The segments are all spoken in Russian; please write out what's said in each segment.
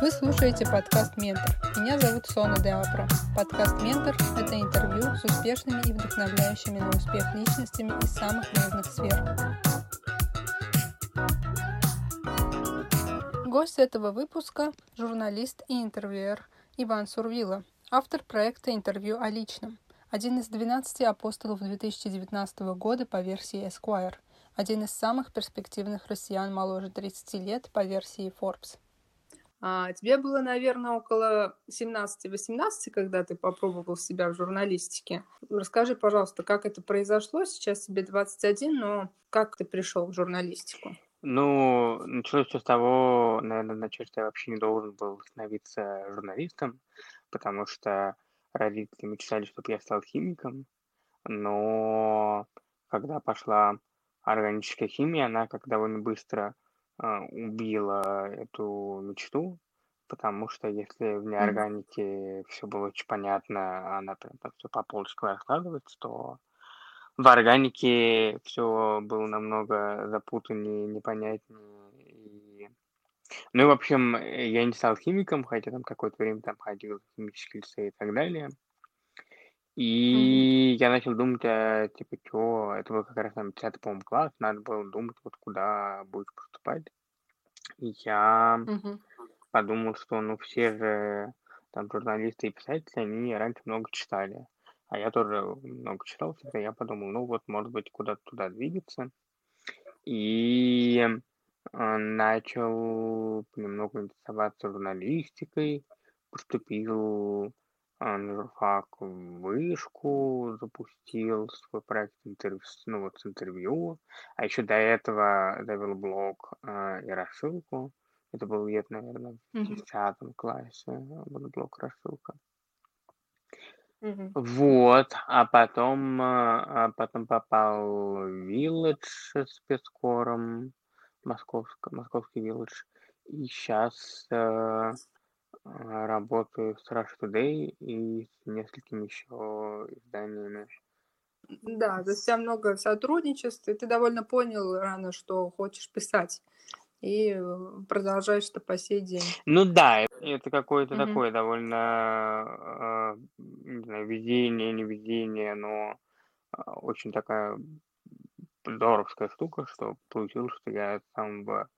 Вы слушаете подкаст «Ментор». Меня зовут Сона Деапро. Подкаст «Ментор» — это интервью с успешными и вдохновляющими на успех личностями из самых разных сфер. Гость этого выпуска – журналист и интервьюер Иван Сурвила, автор проекта «Интервью о личном», один из 12 апостолов 2019 года по версии Esquire, один из самых перспективных россиян моложе 30 лет по версии Forbes. А тебе было, наверное, около 17-18, когда ты попробовал себя в журналистике. Расскажи, пожалуйста, как это произошло? Сейчас тебе 21, но как ты пришел в журналистику? Ну, началось все с того, наверное, вначале, что я вообще не должен был становиться журналистом, потому что родители мечтали, чтобы я стал химиком, но когда пошла органическая химия, она как довольно быстро а, убила эту мечту, потому что если в неорганике все было очень понятно, она прям так все по полочкам раскладывается, то в органике все было намного запутаннее, непонятнее. И... Ну и, в общем, я не стал химиком, хотя там какое-то время там ходил в химический лицей и так далее. И я начал думать, а, типа, что, это был как раз там 10 по-моему, класс, надо было думать, вот куда будешь поступать. И я Мгм. подумал, что, ну, все же там журналисты и писатели, они раньше много читали. А я тоже много читал всегда. Я подумал, ну, вот, может быть, куда-то туда двигаться. И а, начал понемногу интересоваться журналистикой, поступил а, журфак в вышку, запустил свой проект интервью, ну, вот с интервью, а еще до этого завел блог а, и рассылку. Это был где-то, наверное, в Мгм. десятом классе, был блог рассылка. Мгм. Вот, а потом, а а потом попал в Village с спецкором, московско московский Village. И сейчас работаю с Rush Today и с несколькими еще изданиями. Да, то есть у тебя много сотрудничеств, и ты довольно понял рано, что хочешь писать, и э, продолжаешь это по сей день. Ну да, это какое-то Мгм. такое довольно, а, не знаю, везение, не везение, но а, очень такая здоровская штука, что получилось, что я с самого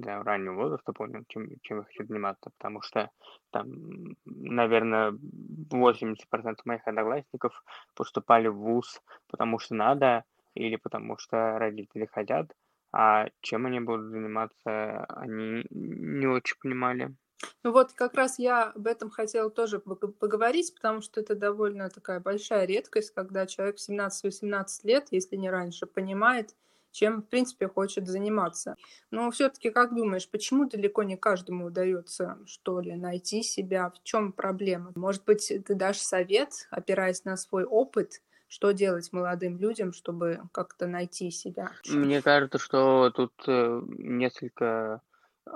да, раннего возраста понял, чем, чем я хочу заниматься, потому что там, наверное, 80% моих одноклассников поступали в ВУЗ, потому что надо или потому что родители хотят, а чем они будут заниматься, они не очень понимали. Ну вот как раз я об этом хотела тоже пог- поговорить, потому что это довольно такая большая редкость, когда человек в 17-18 лет, если не раньше, понимает, чем, в принципе, хочет заниматься. Но все-таки, как думаешь, почему далеко не каждому удается, что ли, найти себя? В чем проблема? Может быть, ты дашь совет, опираясь на свой опыт, что делать молодым людям, чтобы как-то найти себя? Мне кажется, что тут э, несколько э,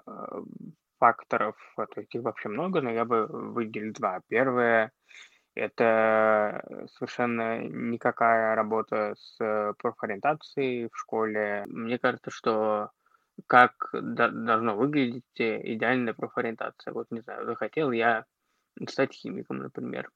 факторов, а, то есть их вообще много, но я бы выделил два. Первое – это совершенно никакая работа с профориентацией в школе. Мне кажется, что как до- должно выглядеть идеальная профориентация. Вот, не знаю, захотел я стать химиком, например.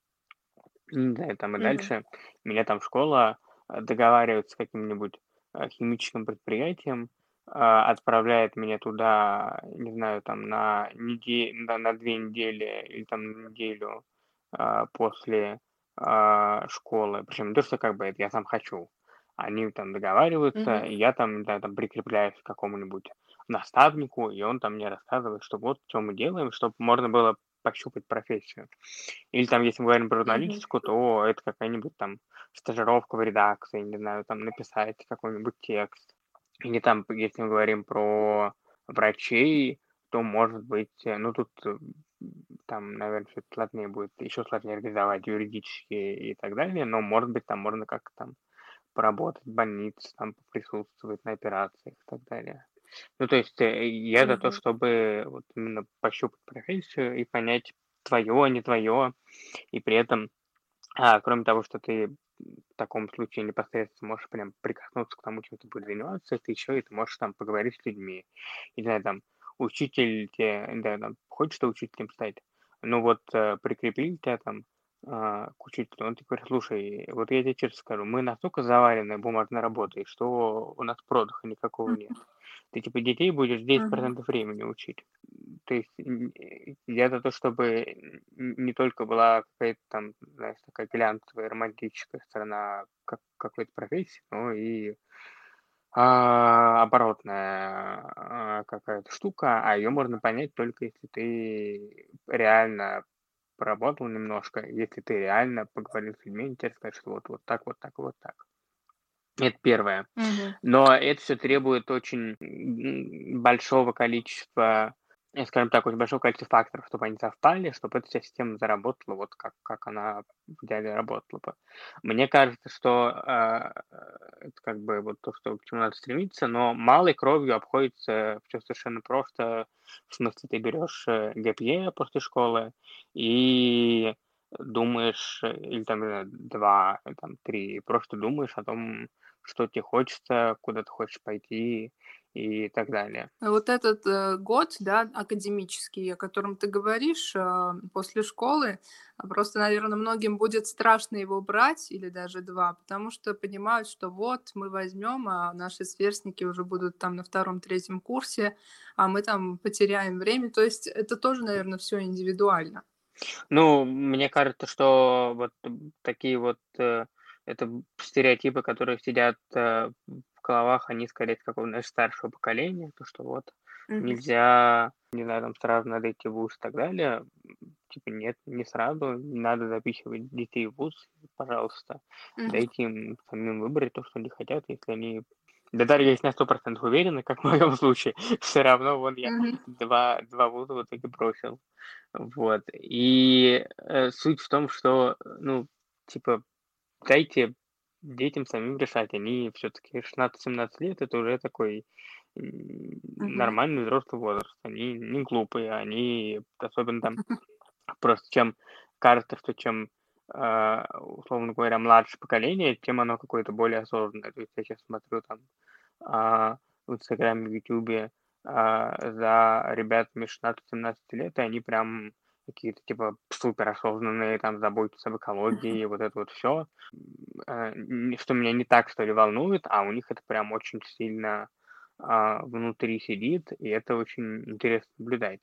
Не знаю, там и Мгм. дальше меня там школа э, договаривается с каким-нибудь э, химическим предприятием, а, отправляет меня туда, не знаю, там на неде на на 2 недели или там на неделю, а, после, а, школы. Причем не то, что как бы это я сам хочу. Они там договариваются, Мгм. и я там, да, там прикрепляюсь к какому-нибудь наставнику, и он там мне рассказывает, что вот что мы делаем, чтобы можно было пощупать профессию. Или там, если мы говорим про Мгм. журналистику, то это какая-нибудь там стажировка в редакции, не знаю, там написать какой-нибудь текст. Или там, если мы говорим про врачей, то, может быть, э, ну, тут э, там, наверное, чуть сложнее будет, еще сложнее организовать юридически и так далее, но, может быть, там можно как-то там поработать в больнице, там присутствовать на операциях и так далее. Ну, то есть э, я за то, чтобы вот именно пощупать профессию и понять твое, не твое, и при этом, а, кроме того, что ты в таком случае непосредственно можешь прям прикоснуться к тому, чем ты будешь заниматься, ты еще и ты можешь там поговорить с людьми. И, не знаю, там, учитель тебе, да, там, хочешь ты учителем стать, ну вот э, прикрепили тебя там а, к учителю, он такой, слушай, вот я тебе честно скажу, мы настолько завалены бумажной работой, что у нас продыха никакого нет. Ты типа детей будешь 10% времени учить. То есть я за то, чтобы не только была какая-то там, знаешь, такая глянцевая, романтическая сторона как, какой-то профессии, но и а, оборотная а, какая-то штука, а ее можно понять только если ты реально поработал немножко, если ты реально поговорил с людьми, тебе скажут, что вот, вот так, вот так, вот так. Это первое. Мгм. Но это все требует очень большого количества Э, скажем так, очень большое количество факторов, чтобы они совпали, чтобы эта вся система заработала вот как, как она в идеале работала бы. Мне кажется, что э, это как бы вот то, что, к чему надо стремиться, но малой кровью обходится все совершенно просто. В смысле, ты берешь ГПЕ после школы и думаешь, или там два, там три, просто думаешь о том, что тебе хочется, куда ты хочешь пойти, и так далее. Вот этот э, год, да, академический, о котором ты говоришь, э, после школы, а просто, наверное, многим будет страшно его брать или даже два, потому что понимают, что вот мы возьмем, а наши сверстники уже будут там на втором-третьем курсе, а мы там потеряем время. То есть это тоже, наверное, все индивидуально. Ну, мне кажется, что вот такие вот э, это стереотипы, которые сидят э, головах они скорее какого-то, знаешь, старшего поколения, то, что вот Мгм. нельзя, не знаю, там сразу надо идти в ВУЗ и так далее. Типа нет, не сразу, не надо записывать детей в ВУЗ, пожалуйста. Мгм. Дайте им самим выбрать то, что они хотят, если они да даже если на сто процентов уверены, как в моем случае, все равно вон я Мгм. два, два вуза в итоге бросил. Вот. И э, суть в том, что, ну, типа, дайте детям самим решать. Они все-таки 16-17 лет, это уже такой нормальный взрослый возраст. Они не глупые, они особенно там просто чем кажется, что чем э, условно говоря, младшее поколение, тем оно какое-то более осознанное. То есть я сейчас смотрю там а, в Инстаграме, в Ютубе а, за ребятами 16-17 лет, и они прям какие-то типа супер осознанные, там заботятся об экологии, вот это вот все, э, что меня не так, что ли, волнует, а у них это прям очень сильно а, внутри сидит, и это очень интересно наблюдать.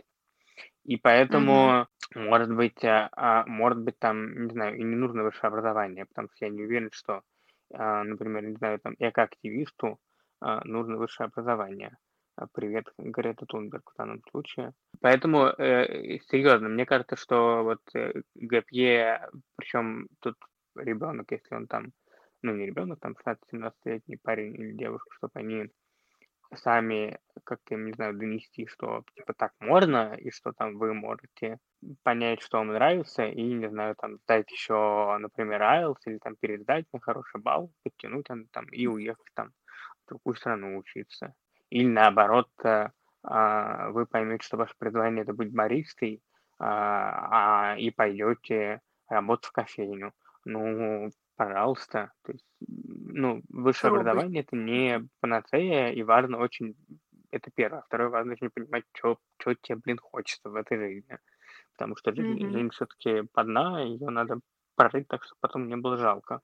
И поэтому, mm-hmm. может быть, а, а, может быть, там, не знаю, и не нужно высшее образование, потому что я не уверен, что, а, например, не знаю, там, экоактивисту а, нужно высшее образование. А, привет, Грета Тунберг в данном случае. Поэтому, э, серьезно, мне кажется, что вот э, ГПЕ, причем тут ребенок, если он там, ну не ребенок, там 16-17-летний парень или девушка, чтобы они сами как-то, не знаю, донести, что типа так можно, и что там вы можете понять, что вам нравится, и, не знаю, там сдать еще, например, IELTS, или там пересдать на хороший балл, подтянуть там, там и уехать там в другую страну учиться. Или наоборот, э, а, вы поймете, что ваше призвание это быть баристой, а, а, и пойдете работать в кофейню. Ну, пожалуйста. То есть, ну, высшее Пробуй. образование это не панацея, и важно очень, это первое. Второе, важно очень понимать, что тебе, блин, хочется в этой жизни. Потому что жизнь, mm-hmm. жизнь все-таки подна, ее надо прожить так, чтобы потом не было жалко.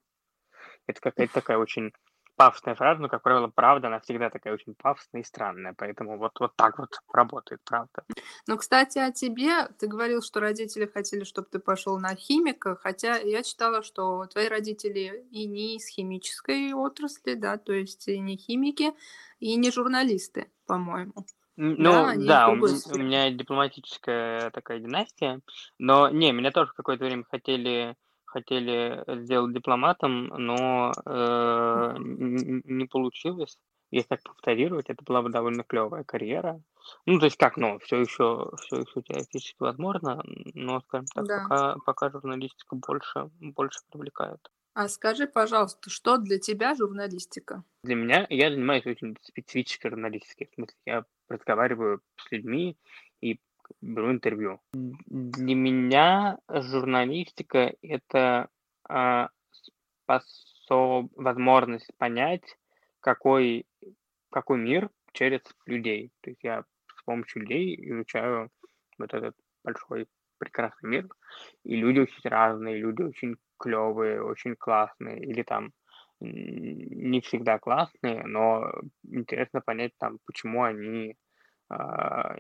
Это какая-то такая очень пафосная фраза, но, как правило, правда, она всегда такая очень пафосная и странная, поэтому вот, вот так вот работает правда. Ну, кстати, о тебе. Ты говорил, что родители хотели, чтобы ты пошел на химика, хотя я читала, что твои родители и не из химической отрасли, да, то есть и не химики, и не журналисты, по-моему. Ну, да, да у, у меня дипломатическая такая династия, но не, меня тоже какое-то время хотели хотели сделать дипломатом, но э, не получилось. Если так повторировать, это была бы довольно клевая карьера. Ну, то есть как, ну, все еще, все еще теоретически возможно, но, скажем так, да. пока, пока журналистика больше, больше привлекает. А скажи, пожалуйста, что для тебя журналистика? Для меня я занимаюсь очень специфической журналистикой. В смысле, я разговариваю с людьми беру интервью. Для меня журналистика — это а, способ, возможность понять, какой, какой мир через людей. То есть я с помощью людей изучаю вот этот большой прекрасный мир, и люди очень разные, люди очень клевые, очень классные, или там не всегда классные, но интересно понять там, почему они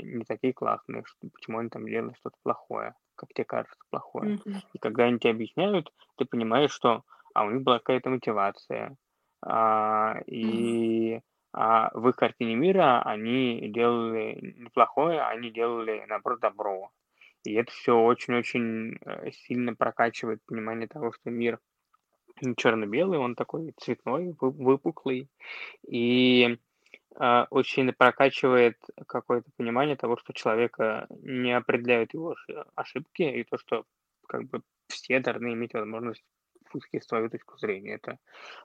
не такие классные, что, почему они там делают что-то плохое, как тебе кажется плохое. Мгм. И когда они тебе объясняют, ты понимаешь, что а у них была какая-то мотивация, а, и а, в их картине мира они делали не плохое, а они делали, наоборот, добро. И это все очень-очень э, сильно прокачивает понимание того, что мир не черно-белый, он такой цветной, вы- выпуклый, и а, очень прокачивает какое-то понимание того, что человека не определяют его оши- ошибки, и то, что как бы все должны иметь возможность высказать свою точку зрения. Это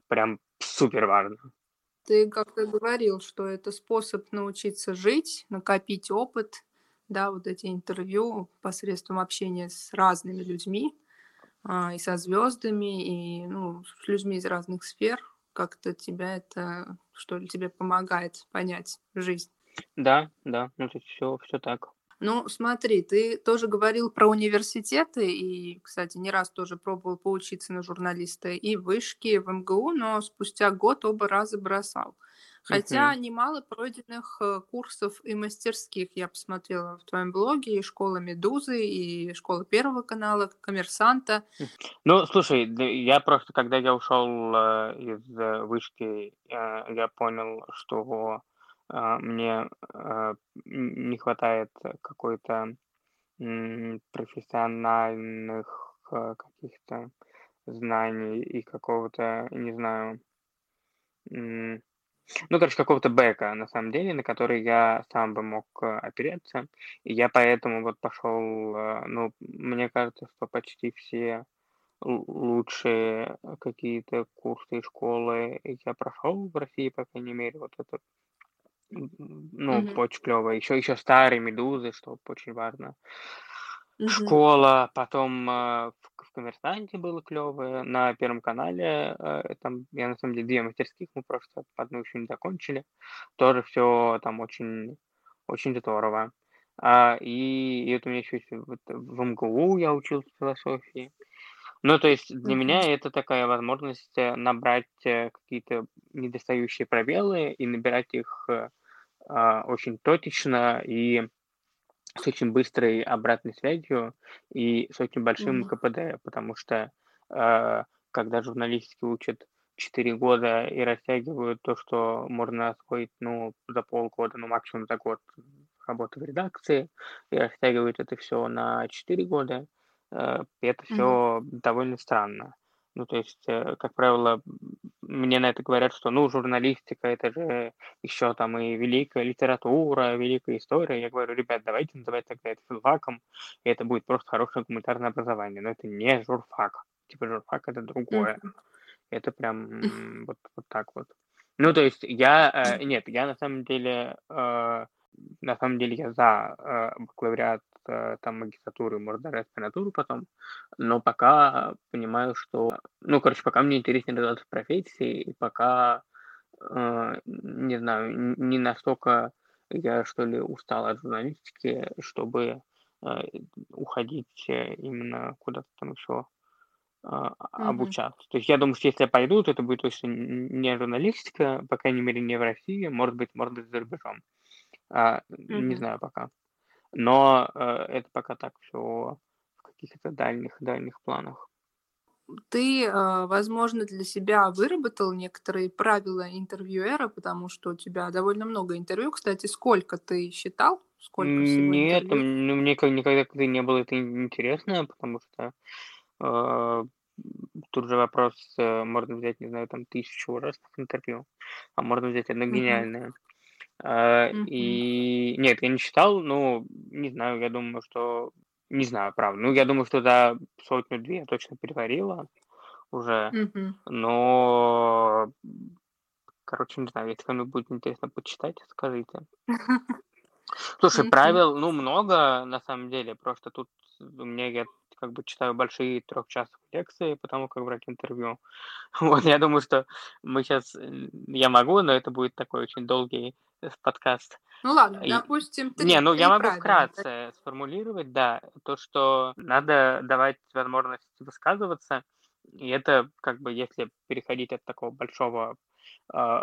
прям супер важно. Ты как-то говорил, что это способ научиться жить, накопить опыт, да, вот эти интервью посредством общения с разными людьми, а, и со звездами, и ну, с людьми из разных сфер. Как-то тебя это, что ли, тебе помогает понять жизнь. Да, да, ну это все, все так. Ну, смотри, ты тоже говорил про университеты, и, кстати, не раз тоже пробовал поучиться на журналиста и в вышке, и в МГУ, но спустя год оба раза бросал. Хотя Мгм. немало пройденных э, курсов и мастерских я посмотрела в твоем блоге, и школа Медузы, и школа Первого канала, Коммерсанта. Ну, слушай, я просто, когда я ушел э, из э, вышки, я понял, что мне не хватает какой-то профессиональных каких-то знаний и какого-то, не знаю, ну, короче, какого-то бэка, на самом деле, на который я сам бы мог э, опереться. И я поэтому вот пошел, э, ну, мне кажется, что почти все л- лучшие какие-то курсы и школы я прошел в России, по крайней мере, вот это, м, ну, Мгм. очень клево. Еще, еще старые медузы, что очень важно. Мгм. Школа, потом э, в, в «Коммерсанте» было клевое, на Первом канале, э, там, я на самом деле две мастерских, мы просто одну еще не закончили, тоже все там очень, очень здорово. А, и, и вот у меня еще есть вот в МГУ я учился философии. Ну, то есть для Мгм. меня это такая возможность э, набрать э, какие-то недостающие пробелы и набирать их э, а, очень точечно и с очень быстрой обратной связью и с очень большим Мгм. КПД, потому что э, когда журналистики учат 4 года и растягивают то, что можно освоить ну, за полгода, ну максимум за год работы в редакции, и растягивают это все на 4 года, э, это все довольно странно. Ну, то есть, э, как правило, мне на это говорят, что, ну, журналистика, это же еще там и великая литература, великая история. Я говорю, ребят, давайте называть тогда это филфаком, и это будет просто хорошее гуманитарное образование. Но это не журфак. Типа журфак это другое. Это прям вот, вот так вот. Ну, то есть я... э, нет, я на самом деле... э, на самом деле я за бакалавриат, там, магистратуру, может, даже аспирантуру потом, но пока понимаю, что... Ну, короче, пока мне интереснее развиваться в профессии, и пока, э, не знаю, не настолько я, что ли, устал от журналистики, чтобы э, уходить э, именно куда-то там еще а, Мгм. обучаться. То есть я думаю, что если я пойду, то это будет точно не журналистика, по крайней мере, не в России, может быть, может быть, за рубежом. А, не Мгм. знаю пока. Но э, это пока так все в каких-то дальних, дальних планах. Ты, э, возможно, для себя выработал некоторые правила интервьюера, потому что у тебя довольно много интервью. Кстати, сколько ты считал? Сколько всего Нет, интервью? ну, мне никогда не было это ин- интересно, потому что э, тут же вопрос, можно взять, не знаю, там тысячу разных интервью, а можно взять одно гениальное. А, и нет, я не читал, ну, не знаю, я думаю, что... Не знаю, правда. Ну, я думаю, что за сотню-две я точно переварила уже. Но, короче, не знаю, если кому-нибудь будет интересно почитать, скажите. Слушай, Мгм. правил, ну, много на самом деле. Просто тут у меня я как бы читаю большие трехчасовые лекции по тому, как брать интервью. Вот, я думаю, что мы сейчас... Я могу, но это будет такой очень долгий подкаст. Ну ладно, допустим, три. Не, ну я могу вкратце сформулировать, да, то, что надо давать возможность высказываться, и это как бы если переходить от такого большого э,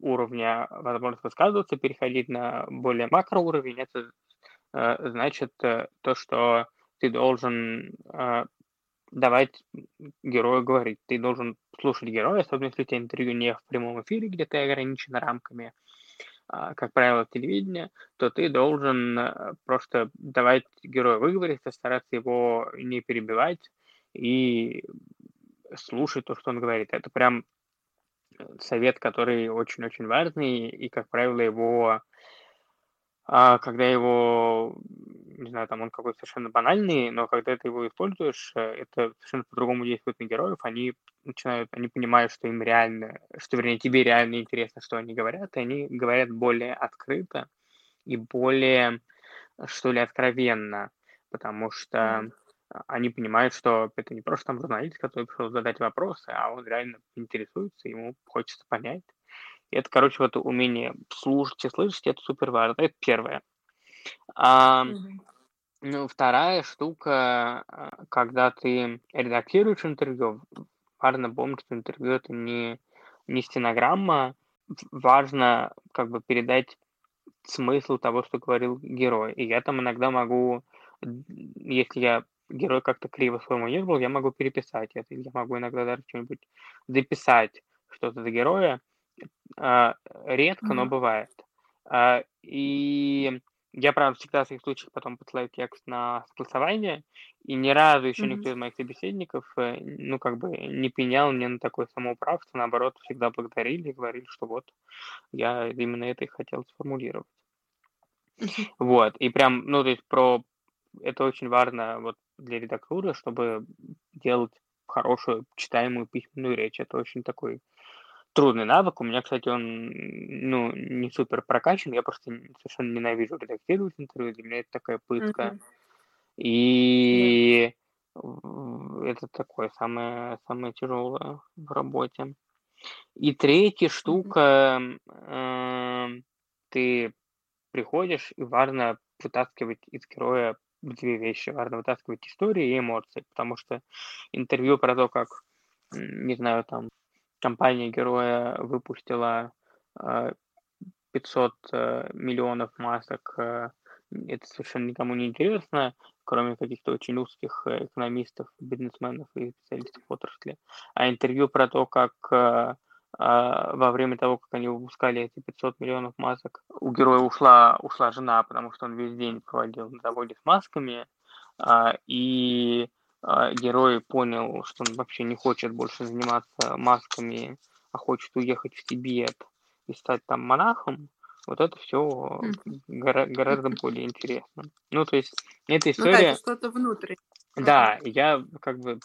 уровня возможность высказываться, переходить на более макроуровень, это э, значит э, то, что ты должен э, давать герою говорить. Ты должен слушать героя, особенно если у тебя интервью не в прямом эфире, где ты ограничен рамками, как правило, телевидения, то ты должен э, просто давать герою выговориться, стараться его не перебивать и слушать то, что он говорит. Это прям совет, который очень-очень важный, и, как правило, его, а, когда его не знаю, там он какой-то совершенно банальный, но когда ты его используешь, э, это совершенно по-другому действует на героев, они начинают, они понимают, что им реально, что, вернее, тебе реально интересно, что они говорят, и они говорят более открыто и более, что ли, откровенно, потому что они понимают, что это не просто там журналист, который пришел задать вопросы, а он реально интересуется, ему хочется понять. И это, короче, вот умение слушать и слышать, это супер важно. Это первое. А, Мгм. Ну, вторая штука, а, когда ты редактируешь интервью, важно помнить, что интервью это не, не стенограмма, важно как бы передать смысл того, что говорил герой. И я там иногда могу, если я герой как-то криво сформулировал, я могу переписать это, я могу иногда даже что-нибудь дописать что-то за героя. А, редко, но бывает. А, и я, правда, всегда в своих случаях потом посылаю текст на согласование, и ни разу еще Мгм. никто из моих собеседников, э, ну, как бы не пенял мне на такое самоуправство, наоборот, всегда благодарили и говорили, что вот я именно это и хотел сформулировать. Мгм. Вот, и прям, ну, то есть про... Это очень важно вот для редактуры, чтобы делать хорошую читаемую письменную речь. Это очень такой трудный навык. У меня, кстати, он ну, не супер прокачан. Я просто совершенно ненавижу редактировать интервью. Для меня это такая пытка. И это такое самое, самое тяжелое в работе. И третья штука, эм, ты приходишь, и важно вытаскивать из героя две вещи. Важно вытаскивать истории и эмоции, потому что интервью про то, как, не знаю, там, компания героя выпустила 500 э, э, миллионов масок, э, это совершенно никому не интересно, кроме каких-то очень узких экономистов, бизнесменов и специалистов отрасли. А интервью про то, как во время того, как они выпускали эти 500 миллионов масок, у героя ушла, ушла жена, потому что он весь день проводил на заводе с масками, а, и а, герой понял, что он вообще не хочет больше заниматься масками, а хочет уехать в Тибет и стать там монахом, вот это все гора- гораздо более интересно. Ну, то есть, эта история... Ну да, это что-то внутри. Да, я как бы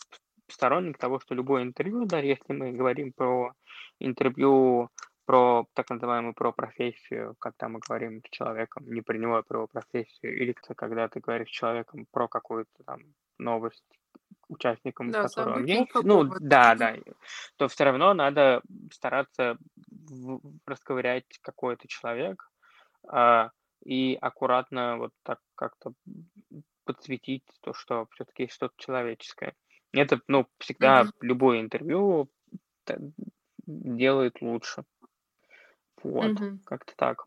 сторонник того, что любое интервью, да, если мы говорим про интервью про так называемую про профессию, когда мы говорим с человеком, не про него, а про профессию, или когда ты говоришь с человеком про какую-то там новость, участникам, Да, с которым он есть, ну да, да, то все равно надо стараться в- расковырять какой-то человек а, и аккуратно вот так как-то подсветить то, что все-таки есть что-то человеческое. Это, ну, всегда Мгм. любое интервью делает лучше. Вот, Мгм. как-то так.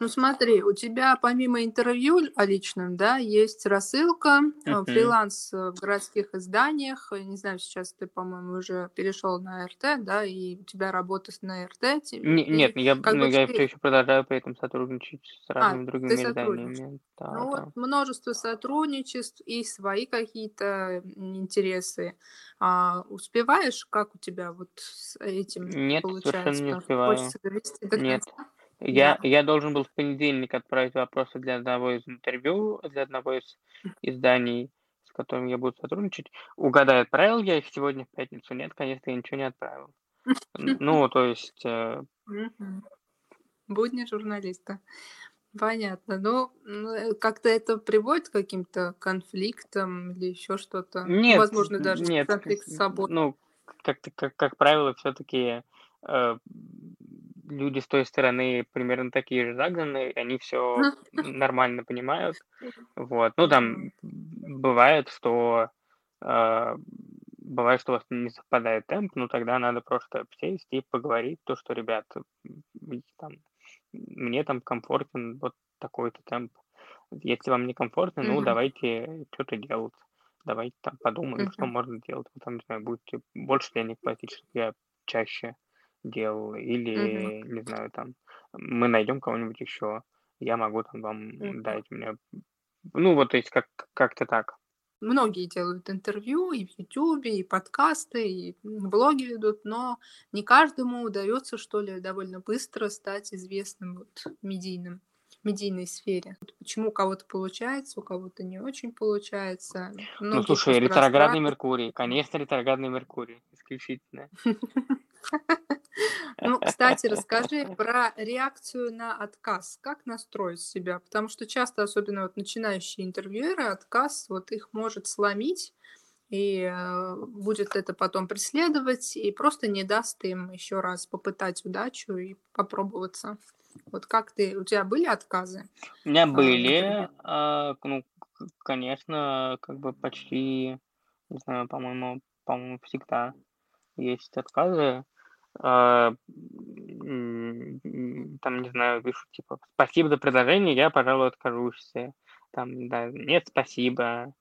Ну смотри, у тебя помимо интервью о личном, да, есть рассылка, э, фриланс э, в городских изданиях. Э, не знаю, сейчас ты, по-моему, уже перешел на РТ, да, и у тебя работа на РТ. Не, нет, я, как ну, я все еще продолжаю при этом сотрудничать с а, разными а, другими изданиями. Да, ну да. вот множество сотрудничеств и свои какие-то интересы. А, успеваешь, как у тебя вот с этим нет, получается? Совершенно не успеваю. Хочется довести до нет. конца? Я, я должен был в понедельник отправить вопросы для одного из интервью, для одного из изданий, с которым я буду сотрудничать. Угадай, отправил я их сегодня в пятницу? Нет, конечно, я ничего не отправил. Ну, то есть... Э, Будни журналиста. Понятно. Ну, э, как-то это приводит к каким-то конфликтам или еще что-то? Нет, Возможно, даже нет, конфликт с собой. Ну, как, как, как правило, все-таки э, люди с той стороны примерно такие же загнанные, они все нормально понимают. Вот. Ну, там бывает, что э, бывает, что у вас не совпадает темп, ну тогда надо просто сесть и поговорить, то, что, ребят, там, мне там комфортен вот такой-то темп. Если вам не комфортно, ну давайте что-то делать. Давайте там подумаем, что можно делать. Вы там, не знаю, будете больше денег платить, я чаще делал. Или, не знаю, там, мы найдем кого-нибудь еще. Я могу там вам дать. Мне... Ну, вот, то есть, как- как-то так. Многие делают интервью и в Ютубе, и подкасты, и блоги ведут, но не каждому удается, что ли, довольно быстро стать известным вот медийным, медийной сфере. Вот Почему у кого-то получается, у кого-то не очень получается. Ну, Многие слушай, просто ретроградный расстраиваются. Меркурий. Конечно, ретроградный Меркурий. Исключительно. Ну, кстати, расскажи про реакцию на отказ. Как настроить себя? Потому что часто, особенно вот начинающие интервьюеры, отказ вот их может сломить, и э, будет это потом преследовать, и просто не даст им еще раз попытать удачу и попробоваться. Вот как ты, у тебя были отказы? У меня А, были, а, ну, конечно, как бы почти, не знаю, по-моему, по-моему, всегда есть отказы. А, Там, не знаю, пишут, типа, спасибо за предложение, я, пожалуй, откажусь. Там, да, нет, спасибо.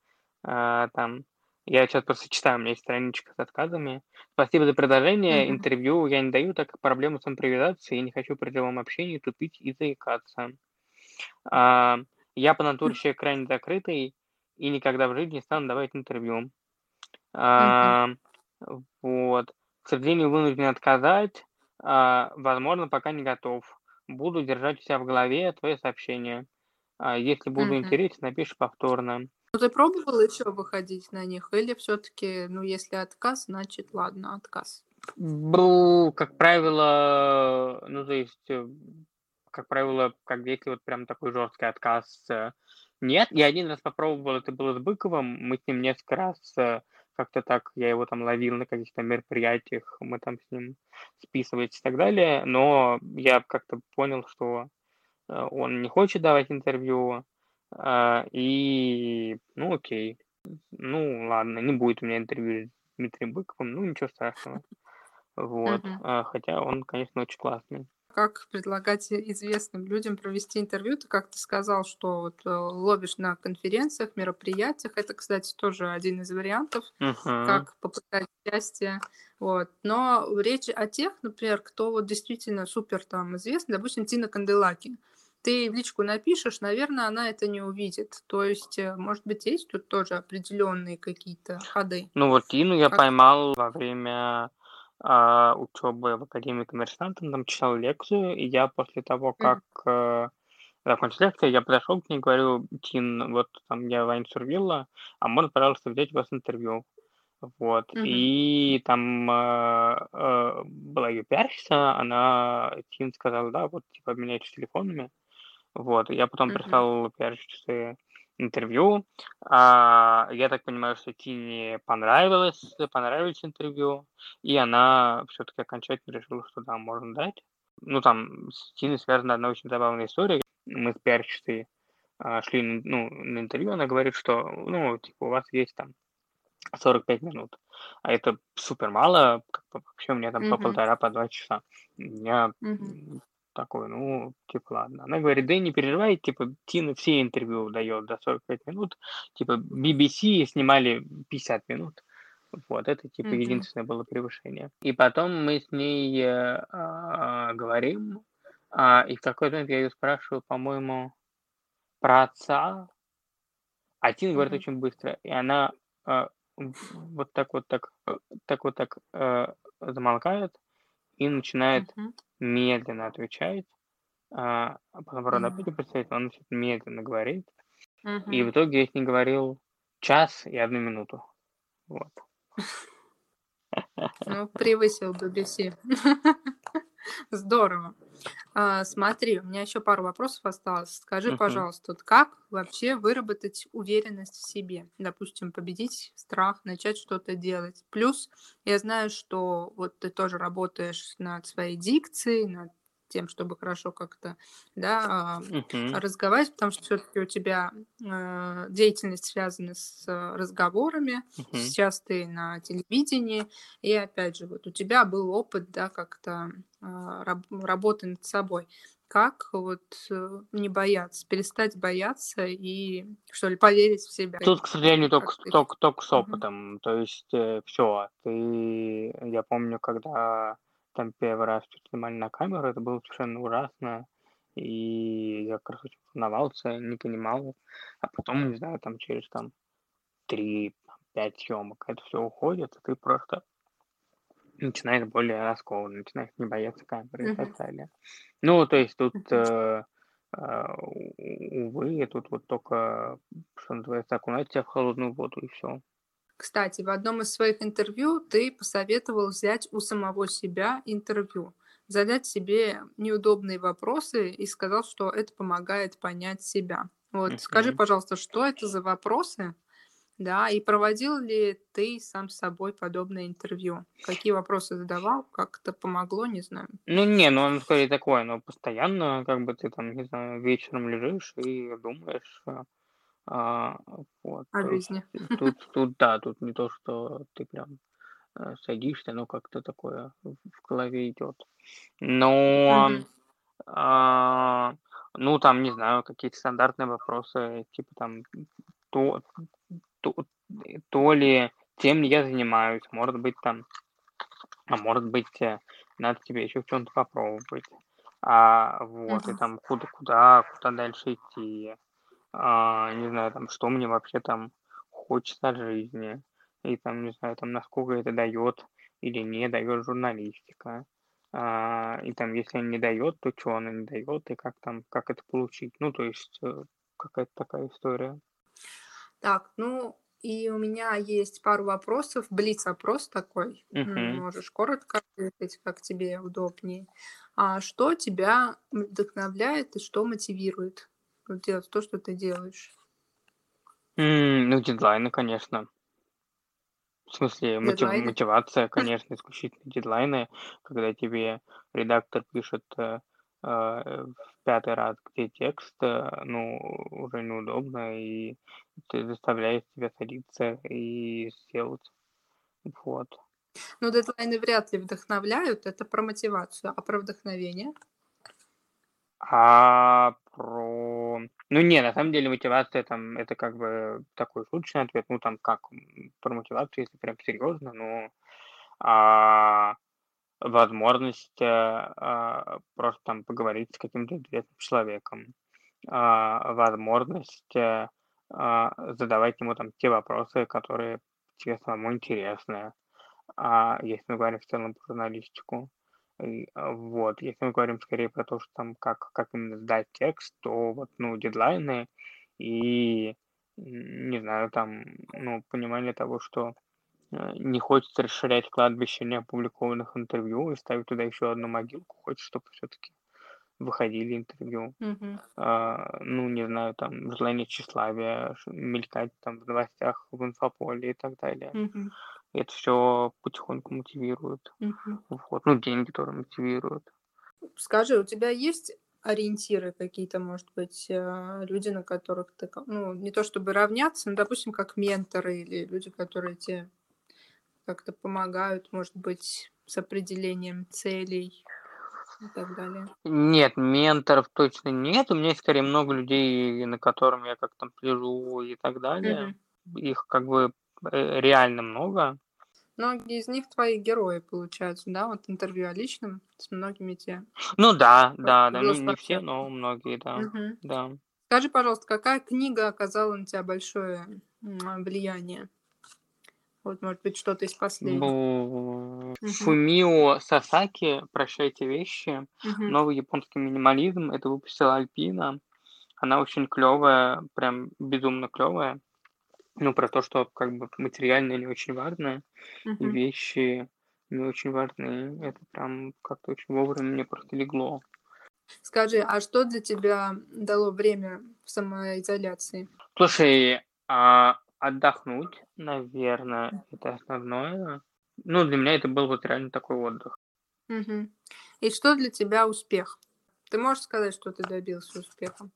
А, Там, я сейчас просто читаю, у меня есть страничка с отказами. Спасибо за предложение, Мгм. интервью я не даю, так как проблема с импровизацией, я не хочу при живом общении тупить и заикаться. А, Я по натуре человек крайне закрытый и никогда в жизни не стану давать интервью. А, Вот. Сожалению, вынужден отказать. А, Возможно, пока не готов. Буду держать у себя в голове твое сообщение. А, Если буду Мгм. интересен, напиши повторно. Ну, ты пробовал еще выходить на них? Или все-таки, ну, если отказ, значит, ладно, отказ. Был, как правило, ну, то есть, э, как правило, как если вот прям такой жесткий отказ, э, нет. Я один раз попробовал, это было с Быковым, мы с ним несколько раз э, как-то так, я его там ловил на каких-то мероприятиях, мы там с ним списывались и так далее, но я как-то понял, что э, он не хочет давать интервью, а, и, ну, окей, ну, ладно, не будет у меня интервью с Дмитрием Быковым, ну, ничего страшного. Вот. А, Хотя он, конечно, очень классный. Как предлагать известным людям провести интервью? Ты как-то сказал, что вот э, ловишь на конференциях, мероприятиях. Это, кстати, тоже один из вариантов, Мгм. как попытать счастье. Вот. Но речь о тех, например, кто вот действительно супер там известный, допустим, Тина Канделаки. Ты в личку напишешь, наверное, она это не увидит. То есть, э, может быть, есть тут тоже определенные какие-то ходы. Ну, вот Тину я Как поймал во время а, учебы в Академии коммерсанта, он там читал лекцию, и я после того, как э, закончил лекцию, я подошел к ней и говорю, Тин, вот там я Вань Сурвилла, а можно, пожалуйста, взять у вас интервью? Вот. Мгм. И там э, э, была ее пиарщица, она, Тин сказала, да, вот, типа, обменяйтесь телефонами. Вот, и я потом Мгм. прислал пиарщице интервью. А, я так понимаю, что Тине понравилось, понравилось интервью, и она все-таки окончательно решила, что да, можно дать. Ну, там с Тиной связана одна очень забавная история. Мы с пиарщицей а, шли ну, на интервью, она говорит, что, ну, типа, у вас есть там 45 минут. А это супер мало, как бы вообще у меня там по Мгм. полтора, по два часа. Я Мгм. Такой, ну, типа, ладно. Она говорит, да не переживай, типа, Тина все интервью дает до 45 минут. Типа, BBC снимали 50 минут. Вот, это, типа, Мгм. единственное было превышение. И потом мы с ней э, а, говорим, а, и в какой-то момент я ее спрашиваю, по-моему, про отца, а Тина говорит Мгм. очень быстро, и она э, вот так вот так, э, так вот так э, замолкает и начинает Мгм. медленно отвечать, а а потом М. опять представить, он начинает медленно говорить, и в Мгм. итоге я с ней говорил час и одну минуту. Вот. Ну, превысил BBC. Здорово. А, смотри, у меня еще пару вопросов осталось. Скажи, Мгм. пожалуйста, вот как вообще выработать уверенность в себе? Допустим, победить страх, начать что-то делать. Плюс я знаю, что вот ты тоже работаешь над своей дикцией, над тем, чтобы хорошо как-то, да, Мгм. разговаривать, потому что все-таки у тебя э, деятельность связана с разговорами, Мгм. сейчас ты на телевидении, и опять же, вот у тебя был опыт, да, как-то а, раб- работы над собой. Как вот э, не бояться, перестать бояться и, что ли, поверить в себя? Тут, к сожалению, только, Как только, только с опытом. То есть все. Ты, я помню, когда там первый раз что-то снимали на камеру, это было совершенно ужасно. И я как раз очень волновался, не понимал. А потом, не знаю, там через там три-пять съемок это все уходит, и ты просто начинаешь более раскованно, начинаешь не бояться камеры и так далее. Ну, то есть тут, э, у- увы, тут вот только, что называется, окунать себя в холодную воду и все. Кстати, в одном из своих интервью ты посоветовал взять у самого себя интервью, задать себе неудобные вопросы и сказал, что это помогает понять себя. Вот, скажи, Мгм. пожалуйста, что это за вопросы, да, и проводил ли ты сам с собой подобное интервью? Какие вопросы задавал, как это помогло, не знаю. Ну, не, ну, оно скорее такое, но постоянно, как бы ты там, не знаю, вечером лежишь и думаешь, а, вот, О жизни. тут, тут, да, тут не то, что ты прям э, садишься, но как-то такое в голове идет. Но, Мгм. а, ну, там, не знаю, какие-то стандартные вопросы, типа там, то, то, то ли тем ли я занимаюсь, может быть, там, а может быть, э, надо тебе еще в чем-то попробовать. А, вот, и Мгм. там куда, куда, куда дальше идти. А, не знаю, там, что мне вообще там хочется от жизни. И там, не знаю, там, насколько это дает или не дает журналистика. А, и там, если она не дает, то что она не дает, и как там, как это получить. Ну, то есть, э, какая-то такая история. Так, ну и у меня есть пару вопросов. Блиц-опрос такой. Мгм. Можешь коротко ответить, как тебе удобнее. А что тебя вдохновляет и что мотивирует делать то, что ты делаешь? М, Ну, дедлайны, конечно. В смысле, мотив- мотивация, конечно, исключительно дедлайны, когда тебе редактор пишет э, э, в пятый раз, где текст, э, ну, уже неудобно, и ты заставляешь себя садиться и сделать. Вот. Ну, дедлайны вряд ли вдохновляют, это про мотивацию, а про вдохновение? А про... Ну, не, на самом деле мотивация там, это как бы такой шуточный ответ, ну, там как про мотивацию, если прям серьезно, ну, а, возможность э, а, просто там поговорить с каким-то интересным человеком, а, возможность э, а, задавать ему там те вопросы, которые тебе самому интересны, а, если мы говорим в целом про журналистику. А, вот, если мы говорим скорее про то, что там как, как именно сдать текст, то вот, ну, дедлайны и, не знаю, там, ну, понимание того, что э, не хочется расширять кладбище неопубликованных интервью и ставить туда еще одну могилку, хочется, чтобы все-таки выходили интервью. Мгм. А, ну, не знаю, там, желание тщеславия, мелькать там в новостях, в инфополе и так далее. Мгм. Это все потихоньку мотивирует. Мгм. Вот. Ну, деньги тоже мотивируют. Скажи, у тебя есть ориентиры какие-то, может быть, э, люди, на которых ты, ну, не то чтобы равняться, но, допустим, как менторы или люди, которые тебе как-то помогают, может быть, с определением целей и так далее. Нет, менторов точно нет. У меня есть скорее много людей, на котором я как там слежу и так далее. Мгм. Их как бы э, реально много. Многие из них твои герои, получаются, да? Вот интервью о личном с многими те. Ну да, как да, да. Ну, не все, но многие, да. Мгм. Да. Скажи, пожалуйста, какая книга оказала на тебя большое влияние? Вот, может быть, что-то из Мгм. Фумио Сасаки «Прощайте вещи». Мгм. Новый японский минимализм. Это выпустила Альпина. Она очень клевая, прям безумно клевая. Ну, про то, что как бы материальное не очень важно, и Мгм. вещи не очень важны. Это прям как-то очень вовремя мне просто легло. Скажи, а что для тебя дало время в самоизоляции? Слушай, а отдохнуть, наверное, это основное. Ну, для меня это был вот реально такой отдых. Мгм. И что для тебя успех? Ты можешь сказать, что ты добился успеха?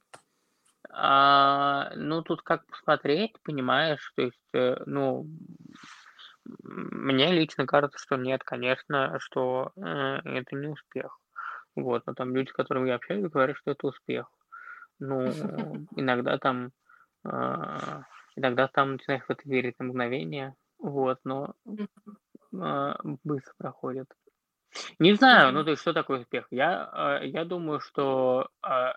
А, ну, тут как посмотреть, понимаешь, то есть, э, ну, мне лично кажется, что нет, конечно, что э, это не успех. Вот, но там люди, с которыми я общаюсь, говорят, что это успех. Ну, иногда там, э, иногда там начинаешь в это верить на мгновение, вот, но э, быстро проходит. Не знаю, ну, то есть, что такое успех? Я, э, я думаю, что э,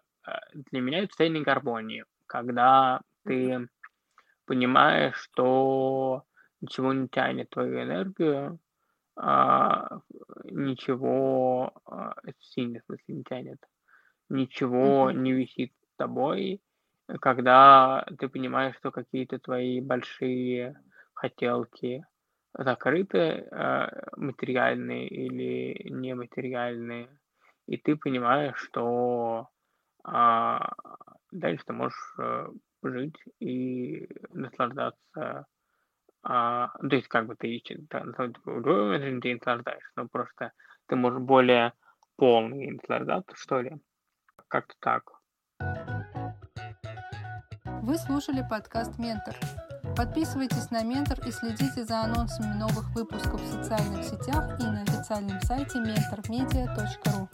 для меня это состояние гармонии, когда ты понимаешь, что ничего не тянет твою энергию, а, ничего а, сильно, в смысле, не тянет, ничего Мгм. не висит с тобой, когда ты понимаешь, что какие-то твои большие хотелки закрыты, а, материальные или нематериальные, и ты понимаешь, что а, дальше ты можешь, э, жить и наслаждаться. А, то есть как бы ты жизни ты наслаждаешься, но просто ты можешь более полно ей наслаждаться, что ли. Как-то так. Вы слушали подкаст «Ментор». Подписывайтесь на «Ментор» и следите за анонсами новых выпусков в социальных сетях и на официальном сайте mentormedia.ru.